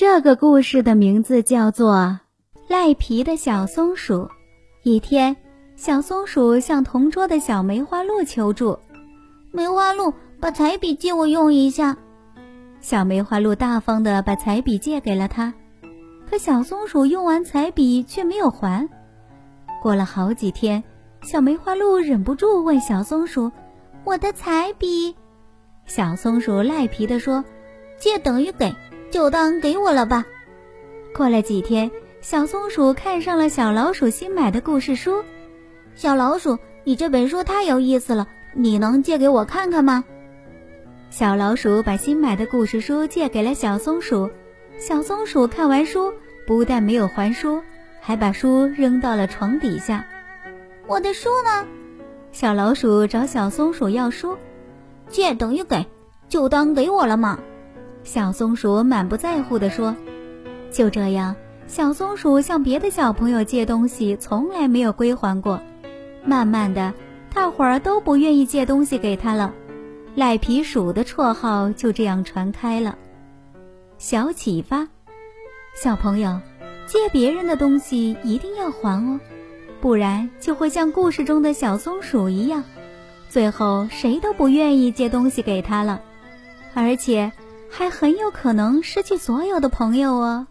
这个故事的名字叫做《赖皮的小松鼠》。一天，小松鼠向同桌的小梅花鹿求助：“梅花鹿，把彩笔借我用一下。”小梅花鹿大方地把彩笔借给了他，可小松鼠用完彩笔却没有还。过了好几天，小梅花鹿忍不住问小松鼠：“我的彩笔？”小松鼠赖皮地说：“借等于给。”就当给我了吧。过了几天，小松鼠看上了小老鼠新买的故事书。小老鼠，你这本书太有意思了，你能借给我看看吗？小老鼠把新买的故事书借给了小松鼠。小松鼠看完书，不但没有还书，还把书扔到了床底下。我的书呢？小老鼠找小松鼠要书。借等于给，就当给我了嘛。小松鼠满不在乎地说：“就这样，小松鼠向别的小朋友借东西，从来没有归还过。慢慢的，大伙儿都不愿意借东西给他了。赖皮鼠的绰号就这样传开了。”小启发：小朋友，借别人的东西一定要还哦，不然就会像故事中的小松鼠一样，最后谁都不愿意借东西给他了，而且。还很有可能失去所有的朋友哦。